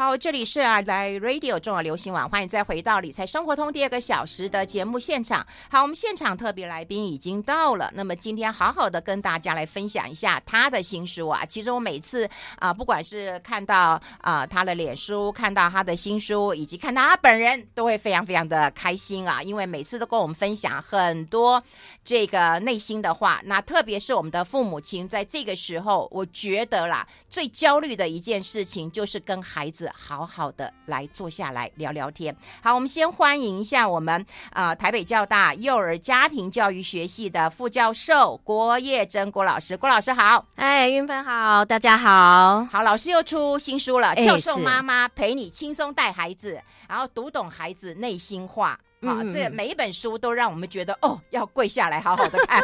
好，这里是啊，来 Radio 中广流行网，欢迎再回到理财生活通第二个小时的节目现场。好，我们现场特别来宾已经到了，那么今天好好的跟大家来分享一下他的新书啊。其实我每次啊，不管是看到啊他的脸书，看到他的新书，以及看到他本人，都会非常非常的开心啊，因为每次都跟我们分享很多这个内心的话。那特别是我们的父母亲，在这个时候，我觉得啦，最焦虑的一件事情就是跟孩子。好好的来坐下来聊聊天。好，我们先欢迎一下我们啊、呃、台北教大幼儿家庭教育学系的副教授郭叶珍郭老师。郭老师好，哎，云芬好，大家好。好，老师又出新书了，《教授妈妈陪你轻松带孩子》，然后读懂孩子内心话。啊，这每一本书都让我们觉得哦，要跪下来好好的看。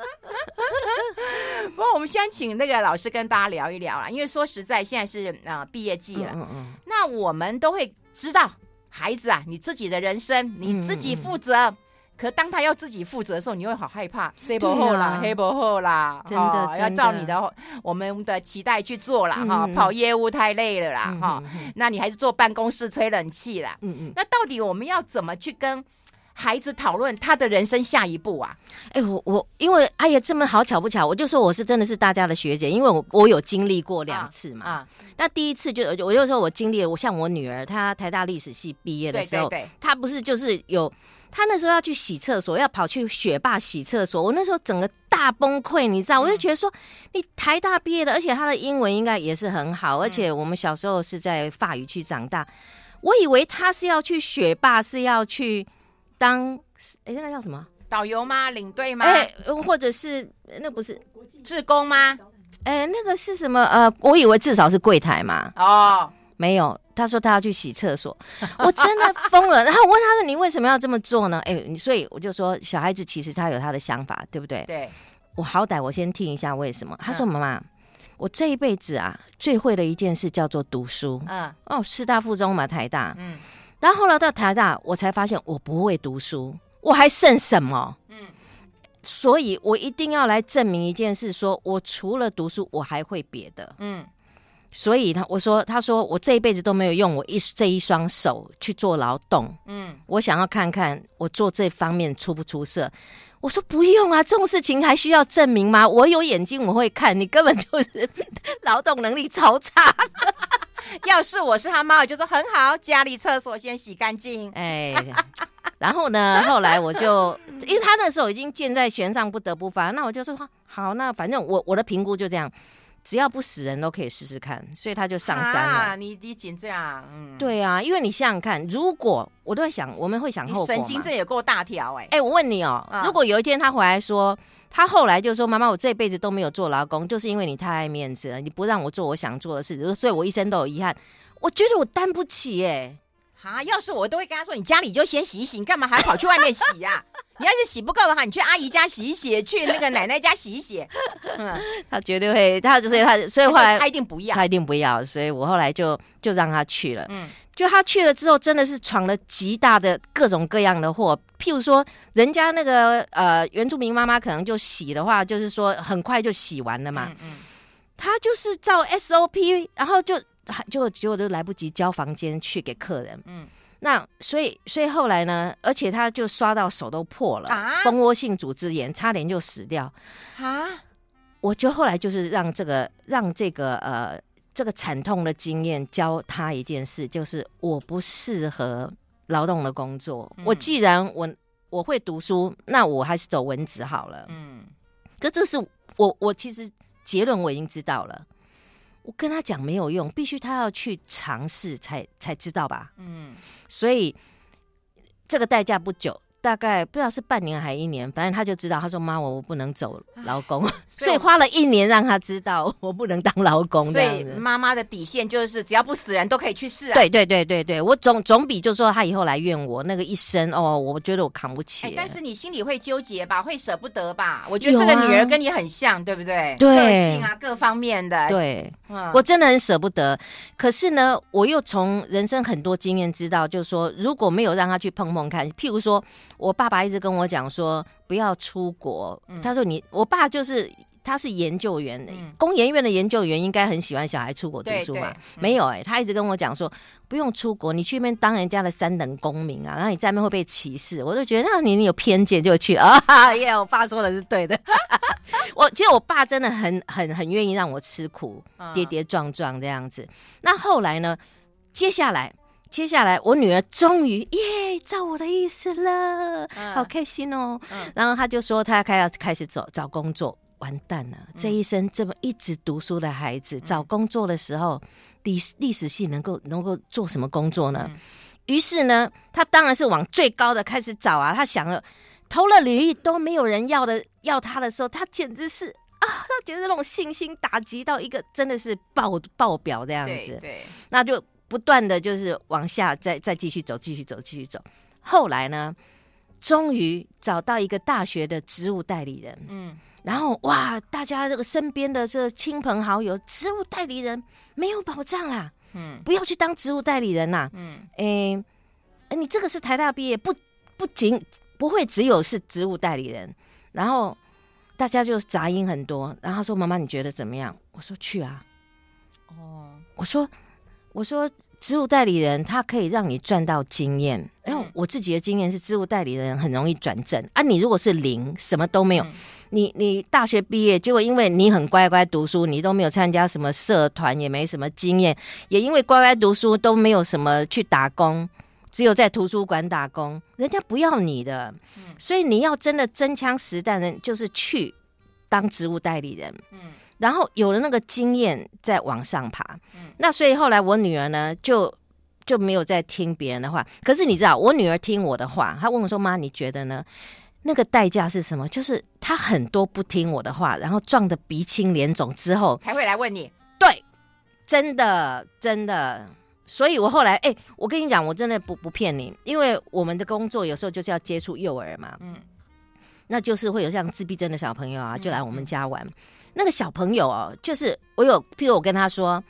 不过，我们先请那个老师跟大家聊一聊啊，因为说实在，现在是啊、呃、毕业季了，嗯嗯，那我们都会知道，孩子啊，你自己的人生你自己负责。可当他要自己负责的时候，你会好害怕，这不后啦，黑不后啦，真的，要照你的我们的期待去做啦。哈、跑业务太累了啦，哈、那你还是坐办公室吹冷气啦。嗯嗯，那到底我们要怎么去跟？孩子讨论他的人生下一步啊！哎、欸，我我因为哎呀，这么好巧不巧，我就说我是真的是大家的学姐，因为我我有经历过两次嘛。啊，啊那第一次就我就说我经历了，我像我女儿，她台大历史系毕业的时候，对对对，她不是就是有她那时候要去洗厕所，要跑去学霸洗厕所，我那时候整个大崩溃，你知道？嗯、我就觉得说，你台大毕业的，而且她的英文应该也是很好，而且我们小时候是在法语区长大，我以为她是要去学霸，是要去。当哎，那个叫什么导游吗？领队吗？哎，或者是那不是志工吗？哎，那个是什么？呃，我以为至少是柜台嘛。哦，没有。他说他要去洗厕所，我真的疯了。然后我问他说：“你为什么要这么做呢？”哎，所以我就说，小孩子其实他有他的想法，对不对？对。我好歹我先听一下为什么。他说：“妈妈，我这一辈子啊，最会的一件事叫做读书。嗯。哦，师大附中嘛，台大。嗯。”然后后来到台大，我才发现我不会读书，我还剩什么？嗯，所以我一定要来证明一件事，说我除了读书，我还会别的。嗯，所以他我说他说我这一辈子都没有用我一这一双手去做劳动。嗯，我想要看看我做这方面出不出色。我说不用啊，这种事情还需要证明吗？我有眼睛我会看，你根本就是 劳动能力超差。要是我是他妈，我就说很好，家里厕所先洗干净。哎，然后呢，后来我就，因为他那时候已经箭在弦上，不得不发。那我就说好，那反正我我的评估就这样，只要不死人都可以试试看。所以他就上山了。啊、你你紧这样？嗯，对啊，因为你想想看，如果我都会想，我们会想后果。神经这也够大条哎、欸。哎，我问你哦，嗯、如果有一天他回来说。他后来就说：“妈妈，我这辈子都没有做劳工，就是因为你太爱面子了，你不让我做我想做的事，所以我一生都有遗憾。我觉得我担不起耶。哈，要是我都会跟他说：你家里就先洗一洗，你干嘛还跑去外面洗呀、啊？你要是洗不够的话，你去阿姨家洗一洗，去那个奶奶家洗一洗。嗯，他绝对会，他所以他所以后来他一定不要，他一定不要，所以我后来就就让他去了。嗯。”就他去了之后，真的是闯了极大的各种各样的祸。譬如说，人家那个呃原住民妈妈可能就洗的话，就是说很快就洗完了嘛。嗯，嗯。他就是照 SOP，然后就就结果都来不及交房间去给客人。嗯。那所以所以后来呢，而且他就刷到手都破了，啊、蜂窝性组织炎，差点就死掉。啊！我就后来就是让这个让这个呃。这个惨痛的经验教他一件事，就是我不适合劳动的工作。嗯、我既然我我会读书，那我还是走文职好了。嗯，可这是我我其实结论我已经知道了，我跟他讲没有用，必须他要去尝试才才知道吧。嗯，所以这个代价不久。大概不知道是半年还一年，反正他就知道。他说：“妈，我我不能走劳工，所以，所以花了一年让他知道我不能当劳工。”所以妈妈的底线就是只要不死人都可以去试啊。对对对对对，我总总比就说他以后来怨我那个一生哦，我觉得我扛不起。但是你心里会纠结吧，会舍不得吧？我觉得这个女儿跟你很像，对不对？对，个性啊，各方面的。对，嗯、我真的很舍不得。可是呢，我又从人生很多经验知道，就是说如果没有让他去碰碰看，譬如说。我爸爸一直跟我讲说不要出国。嗯、他说你，我爸就是他是研究员，嗯、工研院的研究员应该很喜欢小孩出国读书嘛？嗯、没有哎、欸，他一直跟我讲说不用出国，你去那边当人家的三等公民啊，然后你在那边会被歧视。我就觉得那你你有偏见就去 啊，耶！我爸说的是对的。我其实我爸真的很很很愿意让我吃苦，跌跌撞撞这样子。那后来呢？接下来。接下来，我女儿终于耶照我的意思了，嗯、好开心哦。嗯、然后她就说，她开要开始找找工作，完蛋了！嗯、这一生这么一直读书的孩子，嗯、找工作的时候，历历史系能够能够做什么工作呢？嗯、于是呢，她当然是往最高的开始找啊。她想了，投了履历都没有人要的，要她的时候，她简直是啊，她觉得那种信心打击到一个真的是爆爆表这样子。对，对那就。不断的就是往下再再继续走，继续走，继续走。后来呢，终于找到一个大学的职务代理人。嗯，然后哇，大家这个身边的这亲朋好友，职务代理人没有保障啦。嗯，不要去当职务代理人啦。嗯，诶，诶，你这个是台大毕业，不不仅不会只有是职务代理人。然后大家就杂音很多。然后说：“妈妈，你觉得怎么样？”我说：“去啊。”哦，我说。我说，职务代理人他可以让你赚到经验。然后我自己的经验是，职务代理人很容易转正啊。你如果是零，什么都没有，嗯、你你大学毕业，结果因为你很乖乖读书，你都没有参加什么社团，也没什么经验，也因为乖乖读书都没有什么去打工，只有在图书馆打工，人家不要你的。嗯、所以你要真的真枪实弹的，就是去当职务代理人。嗯。然后有了那个经验，再往上爬。嗯，那所以后来我女儿呢，就就没有再听别人的话。可是你知道，我女儿听我的话，她问我说：“妈，你觉得呢？那个代价是什么？就是她很多不听我的话，然后撞得鼻青脸肿之后，才会来问你。”对，真的真的。所以我后来，哎，我跟你讲，我真的不不骗你，因为我们的工作有时候就是要接触幼儿嘛。嗯，那就是会有像自闭症的小朋友啊，就来我们家玩。嗯嗯那个小朋友哦，就是我有，譬如我跟他说，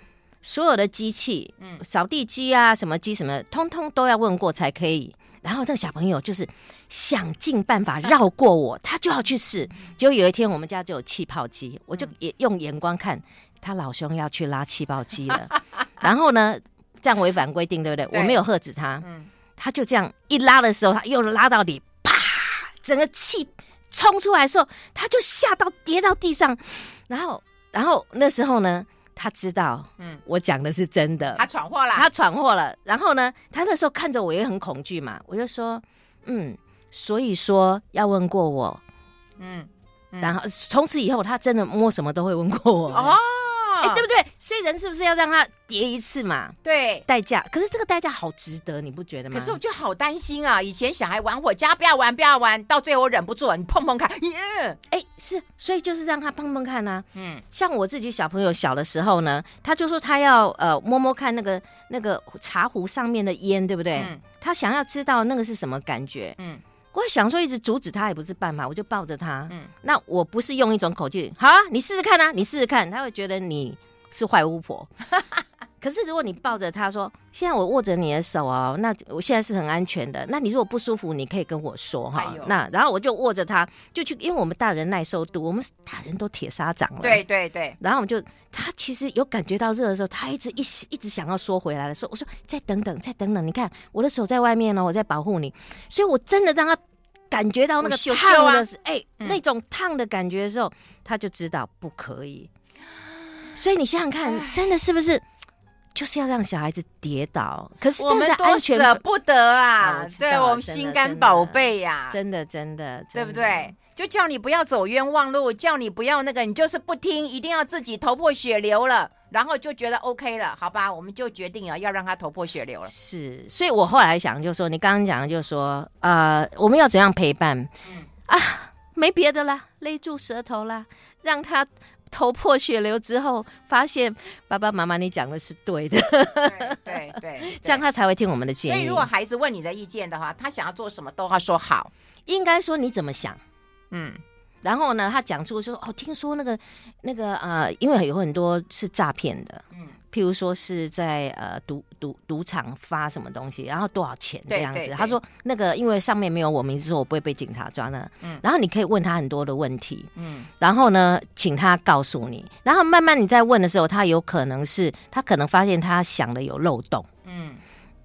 所有的机器，嗯，扫地机啊，什么机什么，通通都要问过才可以。然后这个小朋友就是想尽办法绕过我，他就要去试。结果有一天我们家就有气泡机，我就也用眼光看他老兄要去拉气泡机了。然后呢，这样违反规定，对不对？我没有喝止他，他就这样一拉的时候，他又拉到底，啪，整个气。冲出来的时候，他就吓到跌到地上，然后，然后那时候呢，他知道，嗯，我讲的是真的，他闯祸了，他闯祸了。然后呢，他那时候看着我也很恐惧嘛，我就说，嗯，所以说要问过我，嗯，嗯，然后从此以后，他真的摸什么都会问过我。哦。哎，欸、对不对？所以人是不是要让他叠一次嘛？对，代价。可是这个代价好值得，你不觉得吗？可是我就好担心啊！以前小孩玩我家，不要玩，不要玩，到最后我忍不住了，你碰碰看，耶！哎，是，所以就是让他碰碰看啊。嗯，像我自己小朋友小的时候呢，他就说他要呃摸摸看那个那个茶壶上面的烟，对不对？嗯，他想要知道那个是什么感觉。嗯。我想说，一直阻止他也不是办法，我就抱着他。嗯，那我不是用一种口气，好啊，你试试看啊，你试试看，他会觉得你是坏巫婆。可是如果你抱着他说，现在我握着你的手哦，那我现在是很安全的。那你如果不舒服，你可以跟我说哈。呦那然后我就握着他，就去，因为我们大人耐受度，我们大人都铁砂掌了。对对对。然后我们就，他其实有感觉到热的时候，他一直一一直想要缩回来的时候，我说再等等，再等等，你看我的手在外面呢，我在保护你，所以我真的让他感觉到那个烫的，哎、欸，嗯、那种烫的感觉的时候，他就知道不可以。所以你想想看，真的是不是？就是要让小孩子跌倒，可是我们多舍不得啊！哦、对我们心肝宝贝呀，真的真的，真的对不对？就叫你不要走冤枉路，叫你不要那个，你就是不听，一定要自己头破血流了，然后就觉得 OK 了，好吧？我们就决定啊，要让他头破血流了。是，所以我后来想，就说你刚刚讲的，就说呃，我们要怎样陪伴？嗯啊，没别的啦，勒住舌头啦，让他。头破血流之后，发现爸爸妈妈你讲的是对的，对对 对，这样他才会听我们的建议。所以如果孩子问你的意见的话，他想要做什么都要说好，应该说你怎么想，嗯，然后呢，他讲出说哦，听说那个那个呃，因为有很多是诈骗的，嗯，譬如说是在呃赌赌赌场发什么东西，然后多少钱这样子。对对对，他说那个因为上面没有我名字，说我不会被警察抓呢。嗯，然后你可以问他很多的问题，嗯，然后呢，请他告诉你，然后慢慢你在问的时候，他有可能是他可能发现他想的有漏洞，嗯，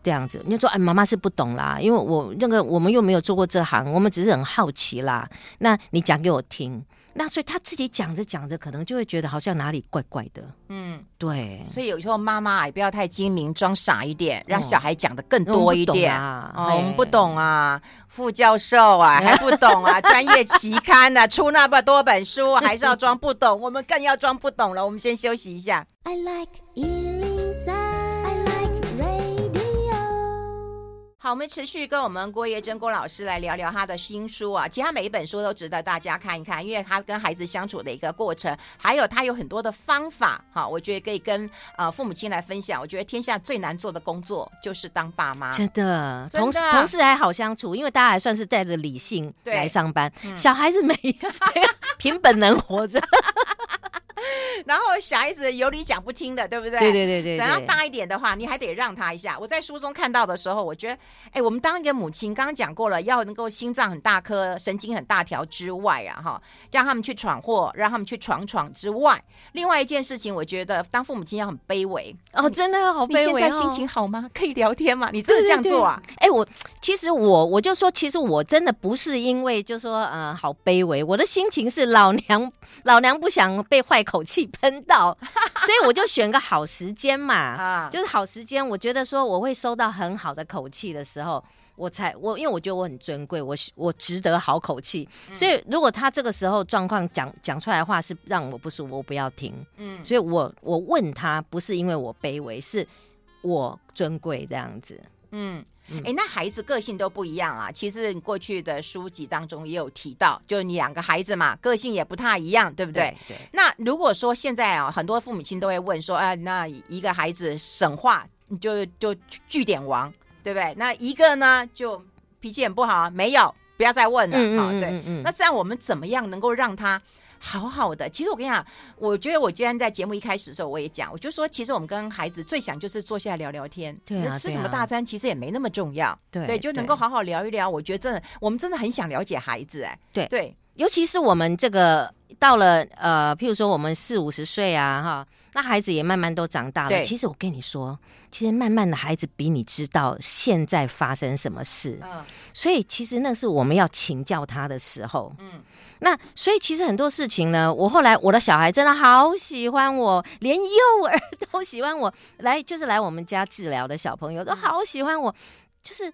这样子，你就说哎，妈妈是不懂啦，因为我那个我们又没有做过这行，我们只是很好奇啦。那你讲给我听。那所以他自己讲着讲着，可能就会觉得好像哪里怪怪的。嗯，对。所以有时候妈妈也不要太精明，装傻一点，让小孩讲的更多一点。哦，我们不懂啊，哦，我们不懂啊，副教授啊 还不懂啊，专业期刊呢，啊，出那么多本书，还是要装不懂，我们更要装不懂了。我们先休息一下。I like 好，我们持续跟我们郭叶珍郭老师来聊聊他的新书啊。其实他每一本书都值得大家看一看，因为他跟孩子相处的一个过程，还有他有很多的方法。哈，我觉得可以跟呃父母亲来分享。我觉得天下最难做的工作就是当爸妈，真的，同事同事还好相处，因为大家还算是带着理性来上班，嗯、小孩子没 凭本能活着。然后小孩子有理讲不听的，对不对？对对对对。等到大一点的话，你还得让他一下。我在书中看到的时候，我觉得，哎，我们当一个母亲，刚刚讲过了，要能够心脏很大颗，神经很大条之外啊，哈，让他们去闯祸，让他们去闯闯之外，另外一件事情，我觉得当父母亲要很卑微哦，真的好卑微。你现在心情好吗？可以聊天吗？你真的这样做啊？哎，我其实我我就说，其实我真的不是因为就说呃好卑微，我的心情是老娘老娘不想被坏口气喷到，所以我就选个好时间嘛，啊，就是好时间。我觉得说我会收到很好的口气的时候，我才我因为我觉得我很尊贵，我我值得好口气。所以如果他这个时候状况讲讲出来的话是让我不舒服，我不要听。嗯，所以我我问他不是因为我卑微，是我尊贵这样子。嗯。哎、欸，那孩子个性都不一样啊。其实你过去的书籍当中也有提到，就你两个孩子嘛，个性也不太一样，对不对？对。对，那如果说现在啊，很多父母亲都会问说，啊，那一个孩子省话，你就就据点王，对不对？那一个呢，就脾气很不好，没有，不要再问了。嗯嗯嗯嗯。对。那这样我们怎么样能够让他？好好的，其实我跟你讲，我觉得我今天在节目一开始的时候我也讲，我就说，其实我们跟孩子最想就是坐下来聊聊天，对啊，吃什么大餐其实也没那么重要，对对，就能够好好聊一聊。我觉得真的，我们真的很想了解孩子，哎，对对，尤其是我们这个到了呃，譬如说我们四五十岁啊，哈，那孩子也慢慢都长大了。其实我跟你说，其实慢慢的孩子比你知道现在发生什么事，嗯，所以其实那是我们要请教他的时候，嗯。那所以其实很多事情呢，我后来我的小孩真的好喜欢我，连幼儿都喜欢我，来就是来我们家治疗的小朋友都好喜欢我，就是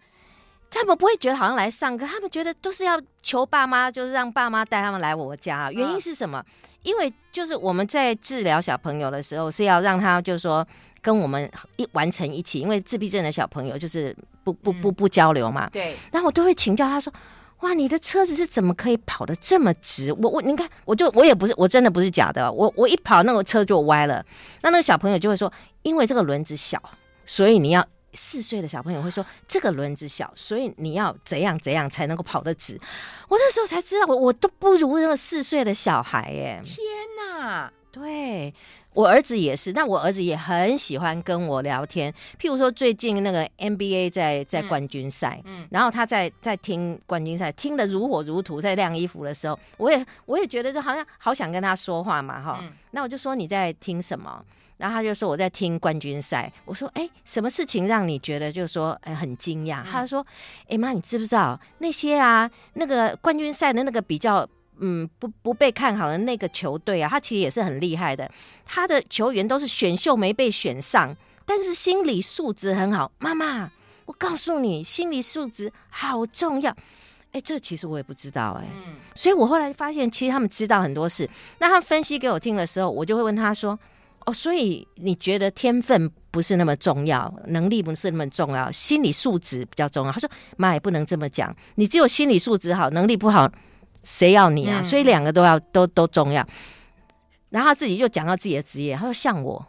他们不会觉得好像来上课，他们觉得都是要求爸妈，就是让爸妈带他们来我家。原因是什么？因为就是我们在治疗小朋友的时候，是要让他就是说跟我们一完成一起，因为自闭症的小朋友就是不不不不交流嘛。对，然后我都会请教他说。哇，你的车子是怎么可以跑得这么直？我我你看，我就我也不是，我真的不是假的。我我一跑，那个车就歪了。那那个小朋友就会说，因为这个轮子小，所以你要四岁的小朋友会说，这个轮子小，所以你要怎样怎样才能够跑得直。我那时候才知道，我我都不如那个四岁的小孩耶！天哪，对。我儿子也是，但我儿子也很喜欢跟我聊天。譬如说，最近那个 NBA 在在冠军赛，嗯，嗯，然后他在在听冠军赛，听得如火如荼，在晾衣服的时候，我也我也觉得就好像好想跟他说话嘛，哈、嗯。那我就说你在听什么？然后他就说我在听冠军赛。我说哎，什么事情让你觉得就是说哎很惊讶？嗯、他就说哎妈，你知不知道那些啊那个冠军赛的那个比较。嗯，不不被看好的那个球队啊，他其实也是很厉害的。他的球员都是选秀没被选上，但是心理素质很好。妈妈，我告诉你，心理素质好重要。哎，这其实我也不知道哎。嗯，所以我后来发现，其实他们知道很多事。那他分析给我听的时候，我就会问他说：“哦，所以你觉得天分不是那么重要，能力不是那么重要，心理素质比较重要？”他说：“妈，也不能这么讲，你只有心理素质好，能力不好。”谁要你啊？所以两个都要，都都重要。然后他自己就讲到自己的职业，他说：“像我，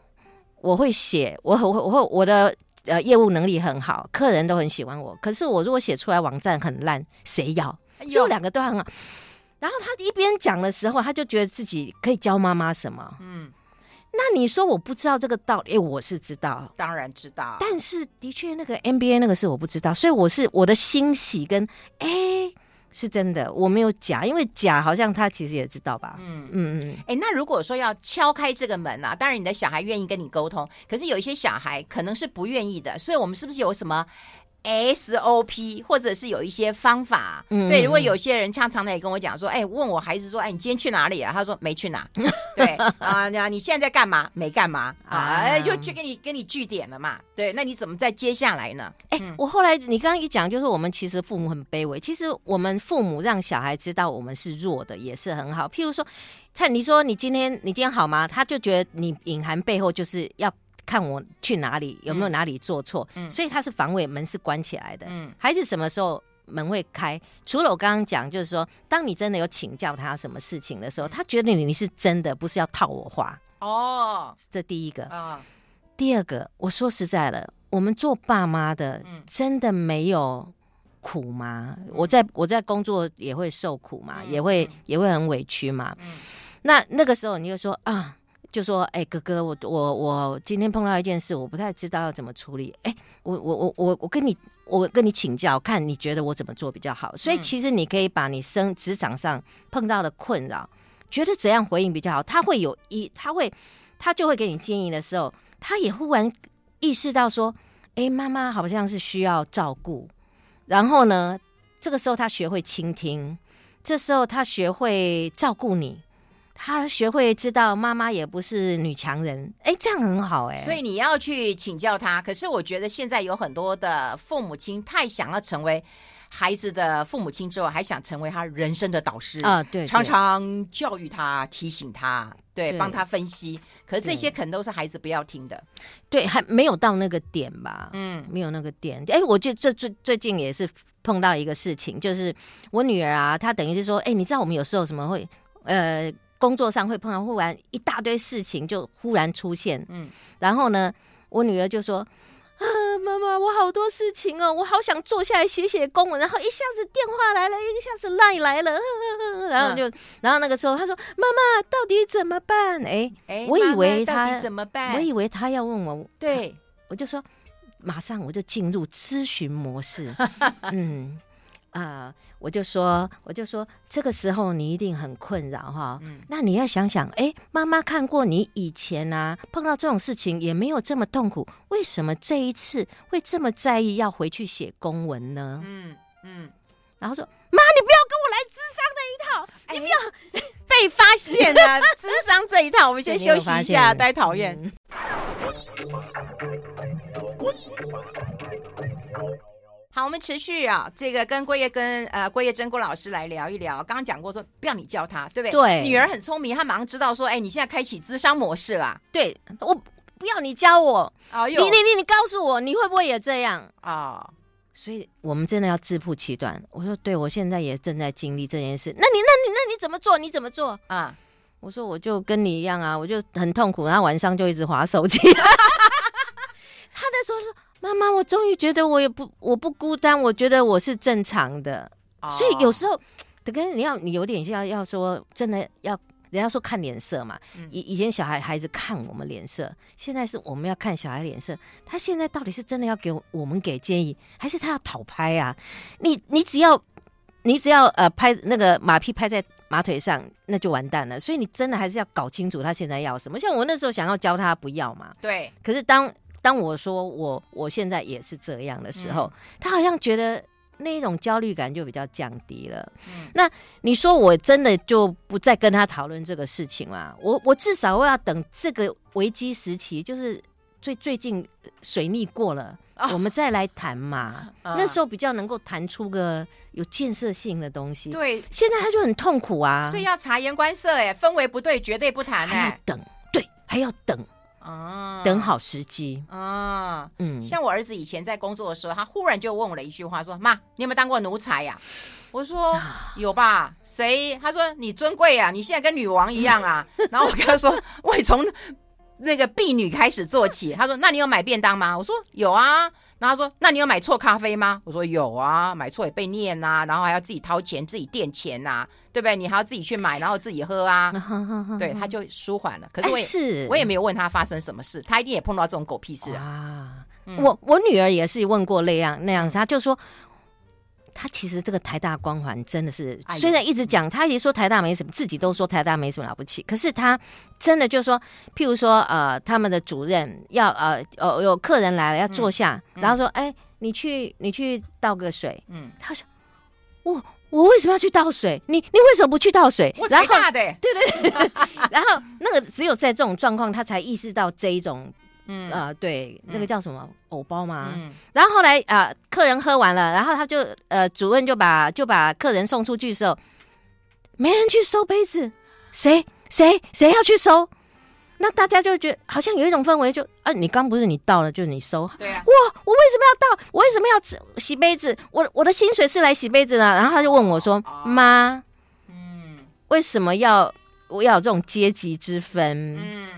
我会写，我我我会我的呃业务能力很好，客人都很喜欢我。可是我如果写出来网站很烂，谁要？就两个都很好。然后他一边讲的时候，他就觉得自己可以教妈妈什么？嗯，那你说我不知道这个道理？哎，我是知道，当然知道。但是的确，那个 NBA 那个事我不知道，所以我是我的欣喜跟哎。是真的，我没有假，因为假好像他其实也知道吧。嗯嗯嗯。哎、嗯欸，那如果说要敲开这个门啊，当然你的小孩愿意跟你沟通，可是有一些小孩可能是不愿意的，所以我们是不是有什么？SOP，或者是有一些方法，嗯、对。如果有些人常常的也跟我讲说，哎，问我孩子说，哎，你今天去哪里啊？他说没去哪。对 啊，那你现在在干嘛？没干嘛啊？哎，就就给你给你据点了嘛。对，那你怎么再接下来呢？哎，我后来你刚刚一讲，就是我们其实父母很卑微。其实我们父母让小孩知道我们是弱的，也是很好。譬如说，看你说你今天你今天好吗？他就觉得你隐含背后就是要。看我去哪里，有没有哪里做错，嗯、所以他是防卫，门是关起来的。嗯，孩子什么时候门会开？除了我刚刚讲，就是说，当你真的有请教他什么事情的时候，他觉得你你是真的，不是要套我话。哦，这第一个。啊，第二个，我说实在的，我们做爸妈的，真的没有苦吗？嗯、我在我在工作也会受苦嘛，嗯、也会也会很委屈嘛。嗯，那那个时候你就说啊。就说：“哎、欸，哥哥，我我我今天碰到一件事，我不太知道要怎么处理。哎、欸，我我我我我跟你我跟你请教，看你觉得我怎么做比较好。所以其实你可以把你生职场上碰到的困扰，觉得怎样回应比较好。他会有一，他会他就会给你建议的时候，他也忽然意识到说，哎、欸，妈妈好像是需要照顾。然后呢，这个时候他学会倾听，这时候他学会照顾你。”他学会知道妈妈也不是女强人，哎，这样很好哎。所以你要去请教他。可是我觉得现在有很多的父母亲太想要成为孩子的父母亲之后，还想成为他人生的导师啊，对，常常教育他、提醒他，对，帮他分析。可是这些可能都是孩子不要听的，对，还没有到那个点吧？嗯，没有那个点。哎，我就这最最近也是碰到一个事情，就是我女儿啊，她等于是说，哎，你知道我们有时候什么会呃。工作上会碰到忽然一大堆事情就忽然出现，嗯，然后呢，我女儿就说：“啊，妈妈，我好多事情哦，我好想坐下来写写公文。”然后一下子电话来了，一下子赖来了，然后就，嗯、然后那个时候他说：“妈妈，到底怎么办？”哎哎，我以为他怎么办？我以为他要问我，对，我就说马上我就进入咨询模式，嗯。啊、呃，我就说，我就说，这个时候你一定很困扰哈。嗯，那你要想想，哎，妈妈看过你以前啊，碰到这种事情也没有这么痛苦，为什么这一次会这么在意要回去写公文呢？嗯嗯，然后说，妈，你不要跟我来智商那一套，哎、你不要 被发现了智商这一套，我们先休息一下，太讨厌。嗯好，我们持续啊，这个跟郭叶跟呃郭叶珍郭老师来聊一聊。刚刚讲过说，不要你教他，对不对？对，女儿很聪明，她马上知道说，哎，你现在开启咨商模式啦。对，我不要你教我，你你你你告诉我，你会不会也这样啊？哦、所以我们真的要自曝其短。我说，对，我现在也正在经历这件事。那你那你那你怎么做？你怎么做啊？我说，我就跟你一样啊，我就很痛苦，然后晚上就一直划手机。他那时候说。妈妈，我终于觉得我也不我不孤单，我觉得我是正常的。Oh. 所以有时候，等跟你要你有点像要说真的要人家说看脸色嘛。以、嗯、以前小孩孩子看我们脸色，现在是我们要看小孩脸色。他现在到底是真的要给我们给建议，还是他要讨拍啊？你你只要你只要呃拍那个马屁拍在马腿上，那就完蛋了。所以你真的还是要搞清楚他现在要什么。像我那时候想要教他不要嘛，对。可是当当我说我我现在也是这样的时候，嗯、他好像觉得那种焦虑感就比较降低了。嗯、那你说我真的就不再跟他讨论这个事情吗？我我至少我要等这个危机时期，就是最最近水逆过了，哦、我们再来谈嘛。嗯、那时候比较能够谈出个有建设性的东西。对，现在他就很痛苦啊，所以要察言观色，哎，氛围不对，绝对不谈，哎，等，对，还要等。啊，等好时机啊，嗯，像我儿子以前在工作的时候，他忽然就问我了一句话，说：“妈，你有没有当过奴才呀？”我说：“有吧。”谁？他说：“你尊贵呀，你现在跟女王一样啊。” 然后我跟他说：“我也从那个婢女开始做起。”他说：“那你有买便当吗？”我说：“有啊。”然后他说：“那你有买错咖啡吗？”我说：“有啊，买错也被念呐、啊，然后还要自己掏钱、自己垫钱呐、啊，对不对？你还要自己去买，然后自己喝啊。”对，他就舒缓了。可是我也、哎、是我也没有问他发生什么事，他一定也碰到这种狗屁事啊。嗯、我我女儿也是问过那样那样子，她就说。他其实这个台大光环真的是，虽然一直讲，他一直说台大没什么，自己都说台大没什么了不起，可是他真的就是说，譬如说，呃，他们的主任要呃，呃，有客人来了要坐下，嗯、然后说，哎、你去你去倒个水，嗯，他说，我我为什么要去倒水？你你为什么不去倒水？我台大的，对对对，然后那个只有在这种状况，他才意识到这一种。嗯啊、呃，对，那个叫什么藕、嗯、包吗？嗯，然后后来啊、呃，客人喝完了，然后他就呃，主任就把就把客人送出去的时候，没人去收杯子，谁谁谁要去收？那大家就觉得好像有一种氛围就，就啊，你刚不是你倒了，就是你收，对啊，我我为什么要倒？我为什么要洗杯子？我我的薪水是来洗杯子的。然后他就问我说，妈、哦，嗯，为什么要我要有这种阶级之分？嗯。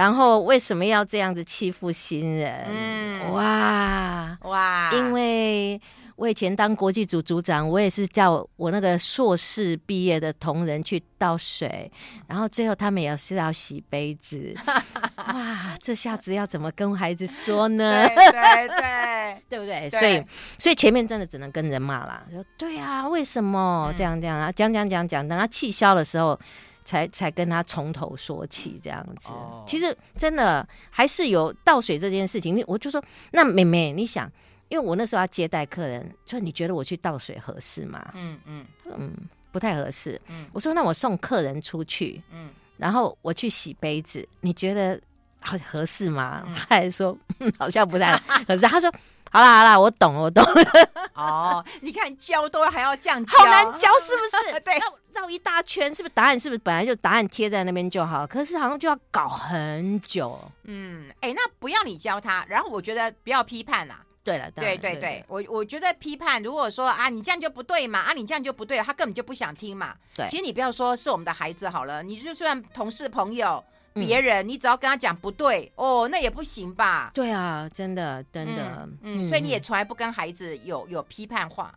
然后为什么要这样子欺负新人？嗯，哇哇！因为我以前当国际组组长，我也是叫我那个硕士毕业的同仁去倒水，然后最后他们也是要洗杯子。哇，这下子要怎么跟孩子说呢？对对对，对不对？所以所以前面真的只能跟人骂啦，说对啊，为什么这样这样啊？讲讲讲讲，等他气消的时候。才才跟他从头说起这样子，哦、其实真的还是有倒水这件事情。我就说，那妹妹，你想，因为我那时候要接待客人，就你觉得我去倒水合适吗？嗯嗯嗯，不太合适。嗯，我说那我送客人出去，嗯，然后我去洗杯子，你觉得好合适吗？嗯、他还说好像不太合适。他说。好啦好啦，我懂我懂。哦，你看教都还要这样教，好难教是不是？对，绕一大圈，是不是？答案是不是本来就答案贴在那边就好？可是好像就要搞很久。嗯，哎、欸，那不要你教他，然后我觉得不要批判啦。对了，对对对，我我觉得批判，如果说啊你这样就不对嘛，啊你这样就不对，他根本就不想听嘛。对，其实你不要说是我们的孩子好了，你就算同事朋友。别人，你只要跟他讲不对哦，那也不行吧？对啊，真的，真的，嗯，所以你也从来不跟孩子有有批判话。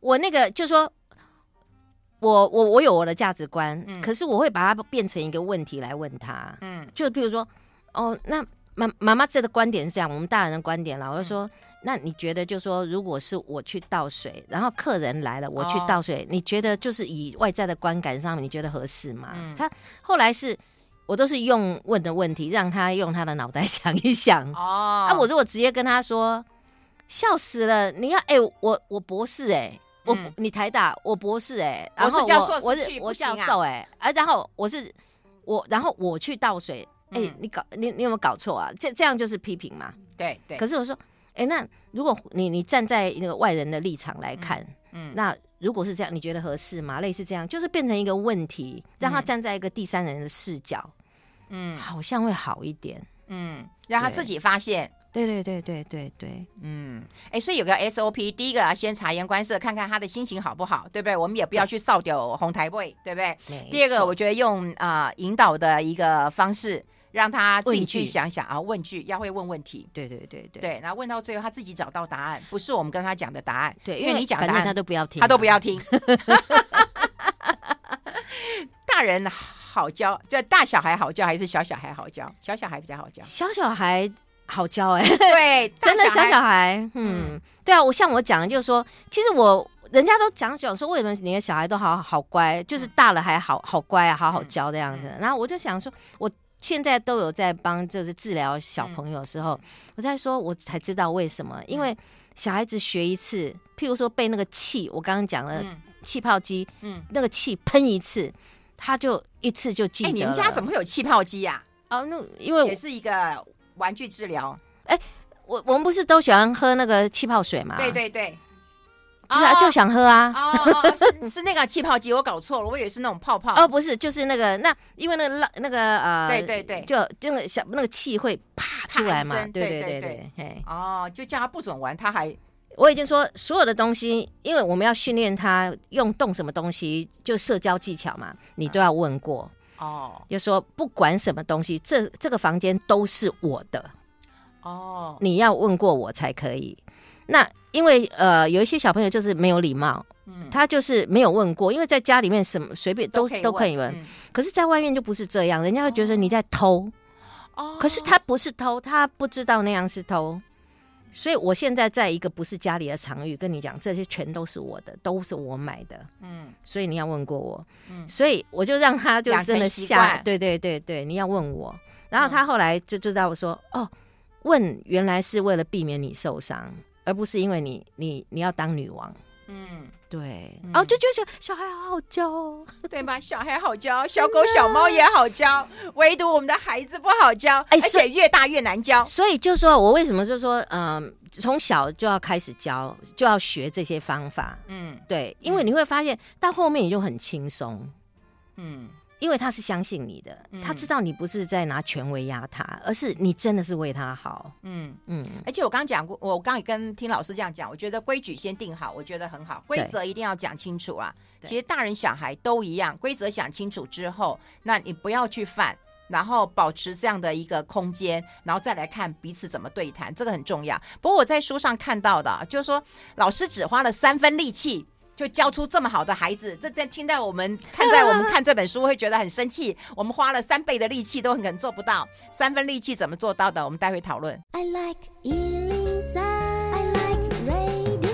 我那个就说，我我我有我的价值观，可是我会把它变成一个问题来问他，嗯，就比如说，哦，那妈妈妈这个观点是这样，我们大人的观点啦，我就说，那你觉得，就说如果是我去倒水，然后客人来了，我去倒水，你觉得就是以外在的观感上面，你觉得合适吗？他后来是。我都是用问的问题，让他用他的脑袋想一想。哦，啊，我如果直接跟他说，笑死了！你要，哎、欸，我我博士、欸，哎、嗯，我你台大，我博士、欸，哎，然后我是教授，我是我教授、欸，哎，啊，然后我是我，然后我去倒水，哎、欸，你搞你你有没有搞错啊？这这样就是批评嘛？对对。可是我说，哎、欸，那如果你你站在那个外人的立场来看，嗯，嗯那如果是这样，你觉得合适吗？类似这样，就是变成一个问题，让他站在一个第三人的视角。嗯，好像会好一点。嗯，让他自己发现。对对对对对对。嗯，哎，所以有个 SOP，第一个要，先察言观色，看看他的心情好不好，对不对？我们也不要去扫掉红台位，对不对？第二个，我觉得用啊、呃、引导的一个方式，让他自己去想想啊，问句要会问问题。对对对对。对，然后问到最后，他自己找到答案，不是我们跟他讲的答案。对，因为你讲答案，他都不要听，他都不要听。大人。好教，就大小孩好教还是小小孩好教？小小孩比较好教。小小孩好教哎、欸，对，真的小小孩，嗯，嗯对啊，我像我讲的，就是说，其实我人家都讲讲说，为什么你的小孩都好好乖，就是大了还好好乖啊，好好教这样子。嗯、然后我就想说，我现在都有在帮，就是治疗小朋友的时候，嗯、我在说，我才知道为什么，因为小孩子学一次，譬如说被那个气，我刚刚讲了气泡机，嗯，那个气喷一次。他就一次就记得。哎，你们家怎么会有气泡机呀？哦，那因为也是一个玩具治疗。哎，我我们不是都喜欢喝那个气泡水吗？对对对，是啊，就想喝啊。哦，是是那个气泡机，我搞错了，我以为是那种泡泡。哦，不是，就是那个那，因为那个那个呃，对对对，就那个小那个气会啪出来嘛。对对对对，哦，就叫他不准玩，他还。我已经说所有的东西，因为我们要训练他用动什么东西，就社交技巧嘛，你都要问过哦。就说不管什么东西，这这个房间都是我的哦，你要问过我才可以。那因为呃，有一些小朋友就是没有礼貌，嗯，他就是没有问过，因为在家里面什么随便都都可以问，嗯、可是在外面就不是这样，人家会觉得你在偷，哦，可是他不是偷，他不知道那样是偷，所以我现在在一个不是家里的场域跟你讲，这些全都是我的，都是我买的，嗯，所以你要问过我，嗯，所以我就让他就真的下，对对对对，你要问我，然后他后来就知道我说，哦，问原来是为了避免你受伤。而不是因为你你你要当女王，嗯，对，嗯、哦，就觉得小孩好好教，哦，对吧？小孩好教，小狗小猫也好教，唯独我们的孩子不好教，哎，而且越大越难教。所以就说我为什么就说，嗯、呃，从小就要开始教，就要学这些方法，嗯，对，因为你会发现到后面你就很轻松，嗯。因为他是相信你的，嗯、他知道你不是在拿权威压他，而是你真的是为他好。嗯嗯。而且我刚刚讲过，我刚刚也跟听老师这样讲，我觉得规矩先定好，我觉得很好，规则一定要讲清楚啊。其实大人小孩都一样，规则讲清楚之后，那你不要去犯，然后保持这样的一个空间，然后再来看彼此怎么对谈，这个很重要。不过我在书上看到的，就是说老师只花了三分力气。就教出这么好的孩子，这在听到我们看在我们看这本书会觉得很生气。我们花了三倍的力气都很可能做不到，三分力气怎么做到的？我们待会讨论。I like 103, I like radio。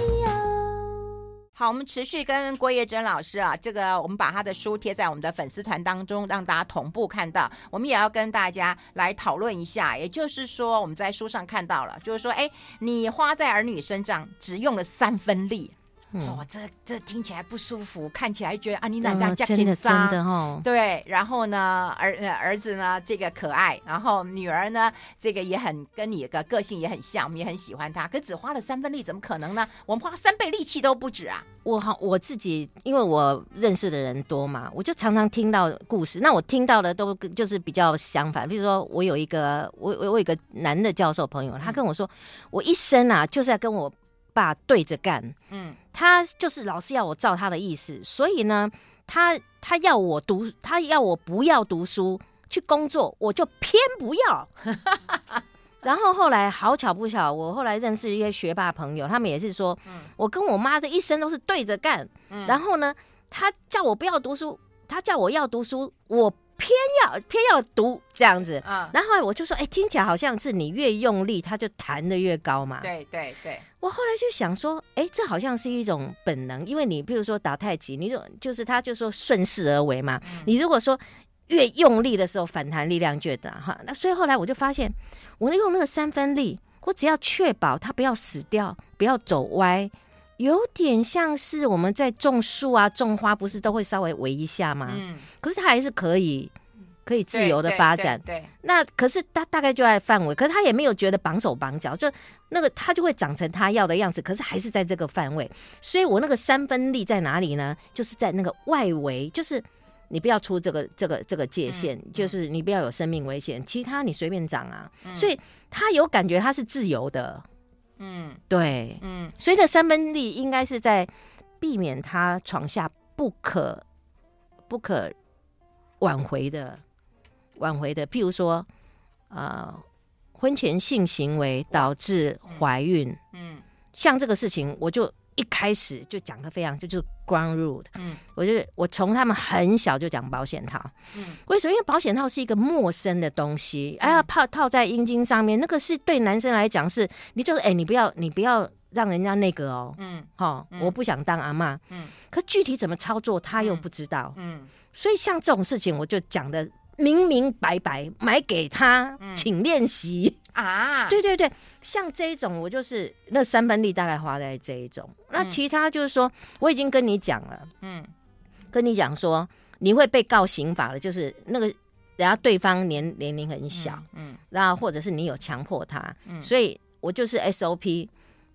好，我们持续跟郭叶珍老师啊，这个我们把他的书贴在我们的粉丝团当中，让大家同步看到。我们也要跟大家来讨论一下，也就是说我们在书上看到了，就是说，哎，你花在儿女身上只用了三分力。哦，这这听起来不舒服，看起来觉得啊，你奶奶家偏脏，真的哦。对，然后呢，儿儿子呢，这个可爱，然后女儿呢，这个也很跟你的个性也很像，我们也很喜欢她，可只花了三分力，怎么可能呢？我们花三倍力气都不止啊！我好，我自己因为我认识的人多嘛，我就常常听到故事。那我听到的都就是比较相反，比如说我有一个我我我有一个男的教授朋友，他跟我说，嗯、我一生啊就是要跟我爸对着干，嗯。他就是老是要我照他的意思，所以呢，他他要我读，他要我不要读书去工作，我就偏不要。然后后来好巧不巧，我后来认识一些学霸朋友，他们也是说，嗯、我跟我妈这一生都是对着干。嗯、然后呢，他叫我不要读书，他叫我要读书，我。偏要偏要读这样子，嗯，然后我就说，哎，听起来好像是你越用力，它就弹的越高嘛。对对对，我后来就想说，哎，这好像是一种本能，因为你比如说打太极，你就就是他就说顺势而为嘛。嗯、你如果说越用力的时候，反弹力量越大哈。那所以后来我就发现，我用那个三分力，我只要确保它不要死掉，不要走歪。有点像是我们在种树啊、种花，不是都会稍微围一下吗？嗯，可是它还是可以，可以自由的发展。对，对，对，对，那可是它大概就在范围，可是它也没有觉得绑手绑脚，就那个它就会长成它要的样子。可是还是在这个范围，所以我那个三分力在哪里呢？就是在那个外围，就是你不要出这个这个这个界限，嗯、就是你不要有生命危险，其他你随便长啊。嗯、所以他有感觉他是自由的。嗯，对，嗯，所以这三分力应该是在避免他闯下不可不可挽回的挽回的，譬如说，呃，婚前性行为导致怀孕，嗯，嗯，像这个事情，我就。一开始就讲的非常就就 ground rule，嗯，我就我从他们很小就讲保险套，嗯，为什么？因为保险套是一个陌生的东西，哎呀，套套在阴茎上面，那个是对男生来讲是，你就是哎，你不要你不要让人家那个哦，嗯，好，我不想当阿妈，嗯，可具体怎么操作他又不知道，嗯，所以像这种事情我就讲的明明白白，买给他，请练习。啊，对对对，像这一种，我就是那三分力大概花在这一种。那其他就是说，我已经跟你讲了，嗯，跟你讲说你会被告刑法的，就是那个人家对方年年龄很小，嗯，然后或者是你有强迫他，嗯，所以我就是 SOP。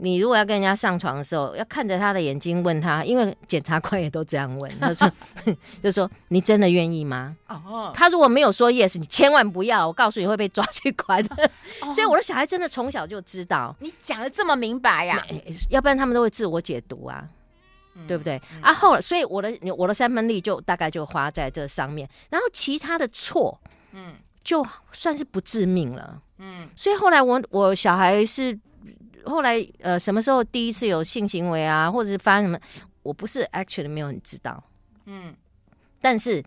你如果要跟人家上床的时候，要看着他的眼睛问他，因为检察官也都这样问，他说，就说你真的愿意吗？哦，他如果没有说 yes，你千万不要，我告诉你会被抓去关的。哦、所以我的小孩真的从小就知道，你讲的这么明白呀、啊，要不然他们都会自我解读啊，嗯、对不对？嗯、啊后，所以我的我的三分力就大概就花在这上面，然后其他的错，嗯，就算是不致命了，嗯，所以后来我我小孩是。后来呃什么时候第一次有性行为啊，或者是发生什么，我不是 actually 没有很知道，嗯，但是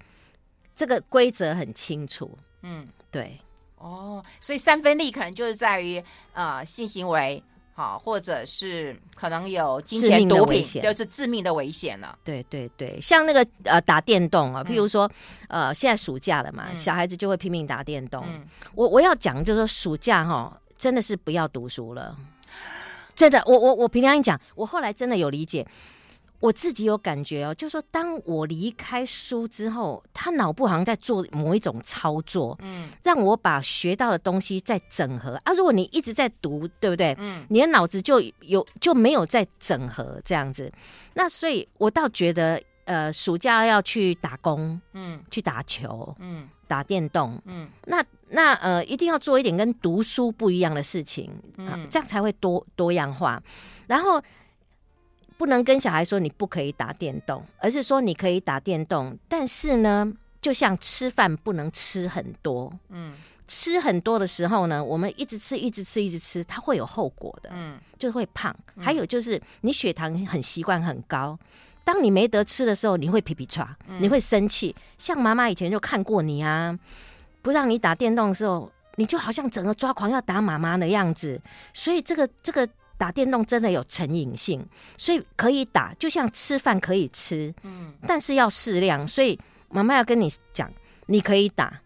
这个规则很清楚，嗯，对，哦，所以三分力可能就是在于呃性行为。好，或者是可能有金钱毒品，就是致命的危险了。对对对，像那个呃打电动啊，譬如说、嗯、呃现在暑假了嘛，嗯、小孩子就会拼命打电动。嗯、我我要讲就是说暑假哈，真的是不要读书了，真的。我我我平常讲，我后来真的有理解。我自己有感觉哦，就是说，当我离开书之后，他脑部好像在做某一种操作，嗯，让我把学到的东西再整合啊。如果你一直在读，对不对？嗯，你的脑子就有就没有在整合这样子。那所以，我倒觉得，呃，暑假要去打工，嗯，去打球，嗯，打电动，嗯，那那呃，一定要做一点跟读书不一样的事情，嗯，啊，这样才会多多样化。然后。不能跟小孩说你不可以打电动，而是说你可以打电动，但是呢，就像吃饭不能吃很多，嗯，吃很多的时候呢，我们一直吃，一直吃，一直吃，它会有后果的，嗯，就会胖。嗯、还有就是你血糖很习惯很高，当你没得吃的时候，你会皮皮抓，你会生气。嗯、像妈妈以前就看过你啊，不让你打电动的时候，你就好像整个抓狂要打妈妈的样子，所以这个这个。打电动真的有成瘾性，所以可以打，就像吃饭可以吃，嗯，但是要适量。所以妈妈要跟你讲，你可以打，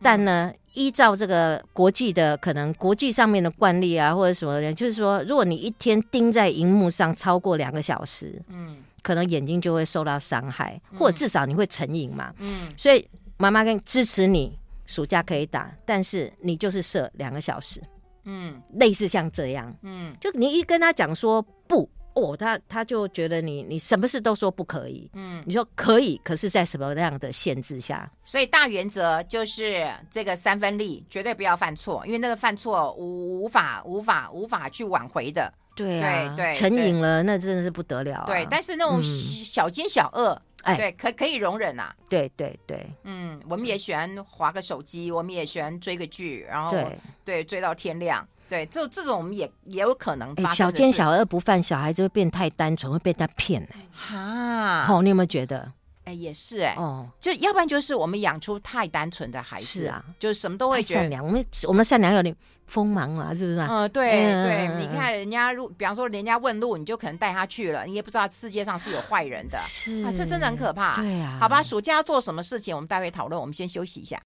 但呢，嗯、依照这个国际的可能国际上面的惯例啊，或者什么的，就是说，如果你一天盯在荧幕上超过两个小时，嗯，可能眼睛就会受到伤害，或者至少你会成瘾嘛，嗯，所以妈妈跟支持你，暑假可以打，但是你就是设两个小时。嗯，类似像这样，嗯，就你一跟他讲说不哦，他他就觉得你你什么事都说不可以，嗯，你说可以，可是在什么样的限制下？所以大原则就是这个三分力，绝对不要犯错，因为那个犯错无无法无法无法去挽回的。对啊，对对，成瘾了那真的是不得了啊。对，但是那种小奸小恶。哎，对，可可以容忍啊。对对对，嗯，我们也喜欢划个手机，我们也喜欢追个剧，然后对，对追到天亮。对，这这种我们也也有可能发生。小奸小恶不犯，小孩就会变太单纯，会被他骗。哈，哦，你有没有觉得？哎，也是哎，哦，就要不然就是我们养出太单纯的孩子，是啊，就是什么都会善良。我们我们善良有点锋芒嘛，是不是？啊嗯，对对，你看人家路，比方说人家问路，你就可能带他去了，你也不知道世界上是有坏人的，啊，这真的很可怕。对呀，好吧，暑假要做什么事情，我们待会讨论。我们先休息一下。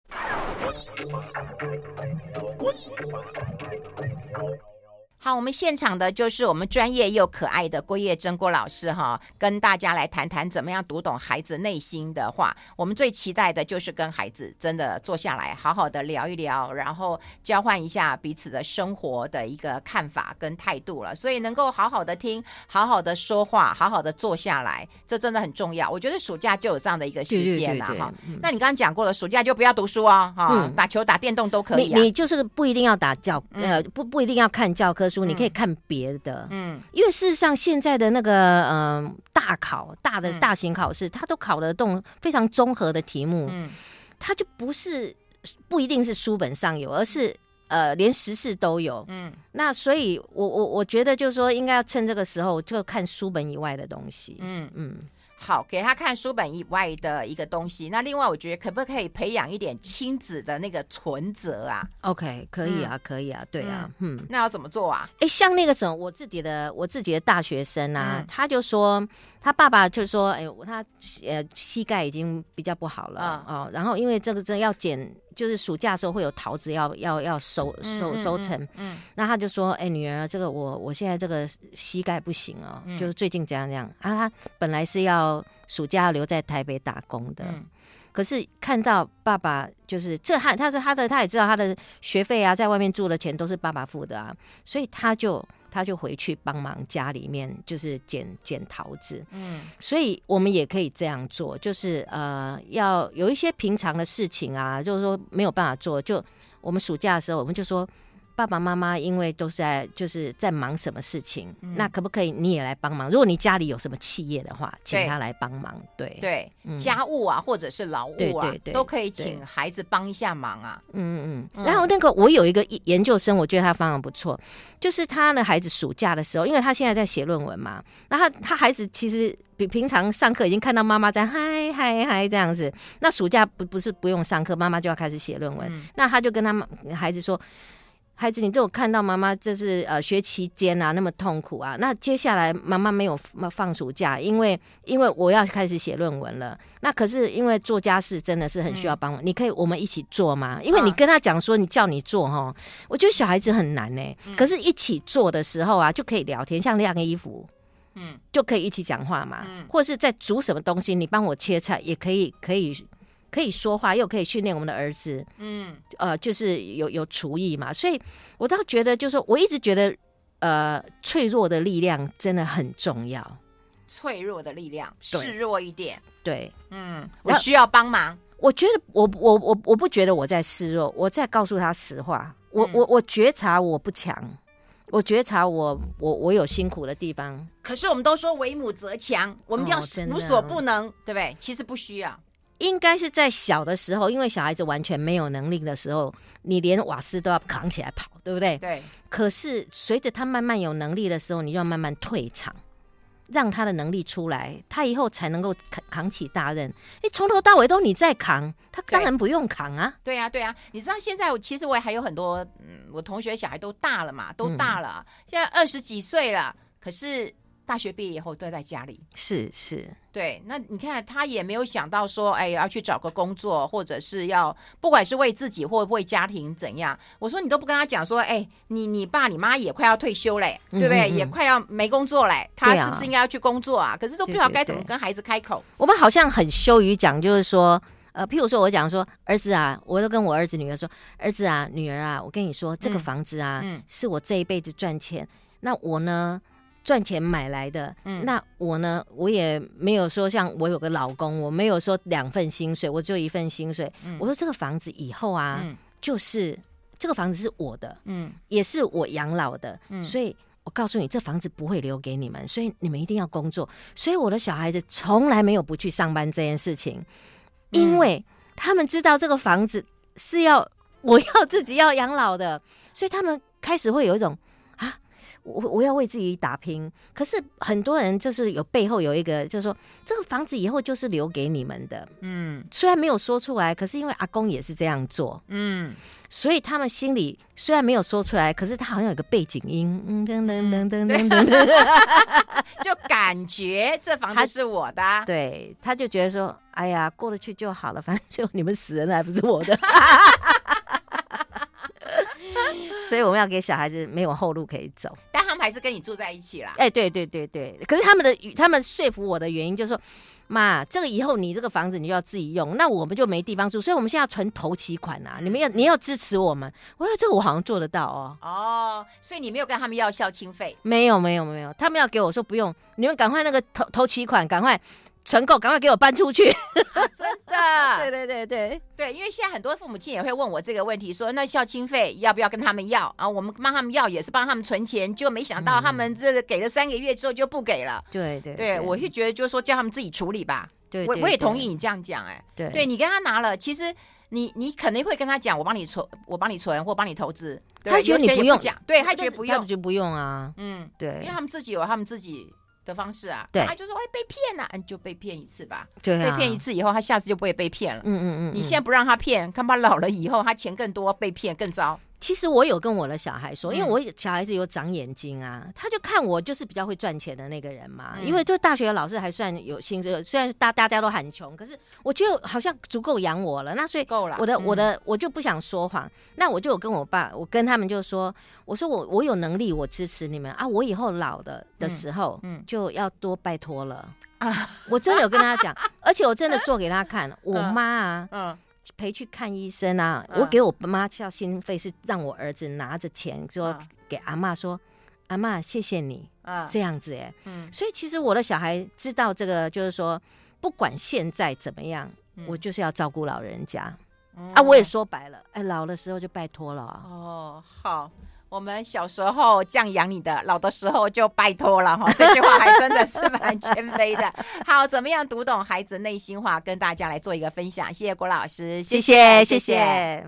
好，我们现场的就是我们专业又可爱的郭叶珍郭老师哈，跟大家来谈谈怎么样读懂孩子内心的话。我们最期待的就是跟孩子真的坐下来，好好的聊一聊，然后交换一下彼此的生活的一个看法跟态度了。所以能够好好的听，好好的说话，好好的坐下来，这真的很重要。我觉得暑假就有这样的一个时间了哈。那你刚刚讲过了，暑假就不要读书哦，哈、嗯，打球、打电动都可以、啊。你你就是不一定要打教，呃，不不一定要看教科书。你可以看别的，嗯，因为事实上现在的那个嗯、呃、大考大的大型考试，它都考得动非常综合的题目，嗯，它就不是不一定是书本上有，而是呃连时事都有，嗯，那所以我我我觉得就是说应该要趁这个时候就看书本以外的东西，嗯。嗯。好，给他看书本以外的一个东西。那另外，我觉得可不可以培养一点亲子的那个存折啊？OK，可以啊，嗯、可以啊，对啊，嗯，那要怎么做啊？哎，像那个什么，我自己的我自己的大学生啊，嗯、他就说他爸爸就说，哎，他呃膝盖已经比较不好了、嗯、哦，然后因为这个这要剪。就是暑假的时候会有桃子要要要收收收成，嗯，嗯，那他就说，哎、欸，女儿，这个我我现在这个膝盖不行哦，嗯、就是最近这样这样。啊，他本来是要暑假要留在台北打工的，嗯、可是看到爸爸就是这他他说他的他也知道他的学费啊，在外面住的钱都是爸爸付的啊，所以他就。他就回去帮忙家里面，就是捡捡桃子。嗯，所以我们也可以这样做，就是呃，要有一些平常的事情啊，就是说没有办法做，就我们暑假的时候，我们就说爸爸妈妈因为都是在就是在忙什么事情，嗯那可不可以你也来帮忙？如果你家里有什么企业的话，请他来帮忙。对对，嗯家务啊，或者是劳务啊，对对对都可以请孩子帮一下忙啊。嗯嗯嗯然后那个我有一个研究生，我觉得他方法不错，就是他的孩子暑假的时候，因为他现在在写论文嘛，那他他孩子其实比平常上课已经看到妈妈在嗨嗨嗨这样子，那暑假不不是不用上课，妈妈就要开始写论文，嗯那他就跟他孩子说。孩子，你都有看到妈妈就是呃学期间啊那么痛苦啊，那接下来妈妈没有放暑假，因为因为我要开始写论文了。那可是因为做家事真的是很需要帮忙，嗯、你可以我们一起做吗？因为你跟他讲说你叫你做哈，我觉得小孩子很难呢、欸。嗯、可是一起做的时候啊，就可以聊天，像晾衣服，嗯，就可以一起讲话嘛。嗯，或者是在煮什么东西，你帮我切菜也可以，可以。可以说话，又可以训练我们的儿子，嗯，呃，就是有有厨艺嘛，所以我倒觉得，就是说，我一直觉得，呃，脆弱的力量真的很重要，脆弱的力量，示弱一点，对，嗯，我需要帮忙。我觉得我，我我我我不觉得我在示弱，我在告诉他实话。我、嗯、我我觉察我不强，我觉察我我我有辛苦的地方。可是我们都说为母则强，我们要无所不能，哦、对不对？其实不需要。应该是在小的时候，因为小孩子完全没有能力的时候，你连瓦斯都要扛起来跑，对不对？对。可是随着他慢慢有能力的时候，你就要慢慢退场，让他的能力出来，他以后才能够扛扛起大任。你从头到尾都你在扛，他当然不用扛啊。对呀，对呀。你知道现在，其实我也还有很多，嗯，我同学小孩都大了嘛，都大了，嗯、现在二十几岁了，可是。大学毕业以后都在家里，是是，对。那你看，他也没有想到说，哎，要去找个工作，或者是要，不管是为自己或为家庭怎样。我说你都不跟他讲说，哎，你你爸你妈也快要退休嘞，对不对？也快要没工作嘞，他是不是应该要去工作啊？可是都不知道该怎么跟孩子开口。我们好像很羞于讲，就是说，呃，譬如说我讲说，儿子啊，我都跟我儿子女儿说，儿子啊，女儿啊，我跟你说，这个房子啊，嗯嗯、是我这一辈子赚钱，那我呢？赚钱买来的，嗯，那我呢？我也没有说像我有个老公，我没有说两份薪水，我只有一份薪水。嗯，我说这个房子以后啊，嗯，就是这个房子是我的，嗯，也是我养老的，嗯，所以我告诉你，这房子不会留给你们，所以你们一定要工作。所以我的小孩子从来没有不去上班这件事情，因为他们知道这个房子是要我要自己要养老的，所以他们开始会有一种。我我要为自己打拼，可是很多人就是有背后有一个，就是说这个房子以后就是留给你们的，嗯，虽然没有说出来，可是因为阿公也是这样做，嗯，所以他们心里虽然没有说出来，可是他好像有个背景音，嗯噔噔噔噔噔噔，就感觉这房子是我的，对，他就觉得说，哎呀，过得去就好了，反正就你们死人了还不是我的。所以我们要给小孩子没有后路可以走，但他们还是跟你住在一起啦。哎，对对对对，可是他们的他们说服我的原因就是说，妈，这个以后你这个房子你就要自己用，那我们就没地方住，所以我们现在要存头期款啊，你们要你要支持我们。我说这个我好像做得到哦。哦，所以你没有跟他们要孝亲费？没有没有没有，他们要给我说不用，你们赶快那个头头期款赶快。存够，赶快给我搬出去！啊、真的，对对对对对，因为现在很多父母亲也会问我这个问题，说那孝亲费要不要跟他们要？啊我们帮他们要，也是帮他们存钱，就没想到他们这个给了三个月之后就不给了。对对对，我是觉得就是说叫他们自己处理吧。对，我我也同意你这样讲，哎，对，对你跟他拿了，其实你你肯定会跟他讲，我帮你存，我帮你存，或帮你投资。他觉得你不用讲，对他觉得不用，他觉得不用啊。嗯，对，因为他们自己有他们自己。的方式啊，对，他就说哎被骗了，你，就被骗一次吧，对，被骗一次以后，他下次就不会被骗了。嗯嗯嗯，你现在不让他骗，看怕老了以后，他钱更多，被骗更糟。其实我有跟我的小孩说，因为我小孩子有长眼睛啊，嗯、他就看我就是比较会赚钱的那个人嘛。嗯、因为就大学的老师还算有薪水，虽然大大家都很穷，可是我觉得好像足够养我了。那所以够了，我的、嗯、我的我就不想说谎。那我就有跟我爸，我跟他们就说，我说我我有能力，我支持你们啊。我以后老的的时候，嗯，就要多拜托了啊。我真的有跟他讲，而且我真的做给他看。我 妈啊，嗯。嗯陪去看医生啊！嗯、我给我妈交心费是让我儿子拿着钱说给阿妈说：“嗯、阿妈谢谢你。啊”这样子哎，嗯，所以其实我的小孩知道这个，就是说不管现在怎么样，嗯、我就是要照顾老人家。嗯、啊，我也说白了，哎，老的时候就拜托了。哦，好。我们小时候这样养你的，老的时候就拜托了哈。这句话还真的是蛮谦卑的。好，怎么样读懂孩子内心话，跟大家来做一个分享。谢谢郭老师，谢谢，谢谢。谢谢。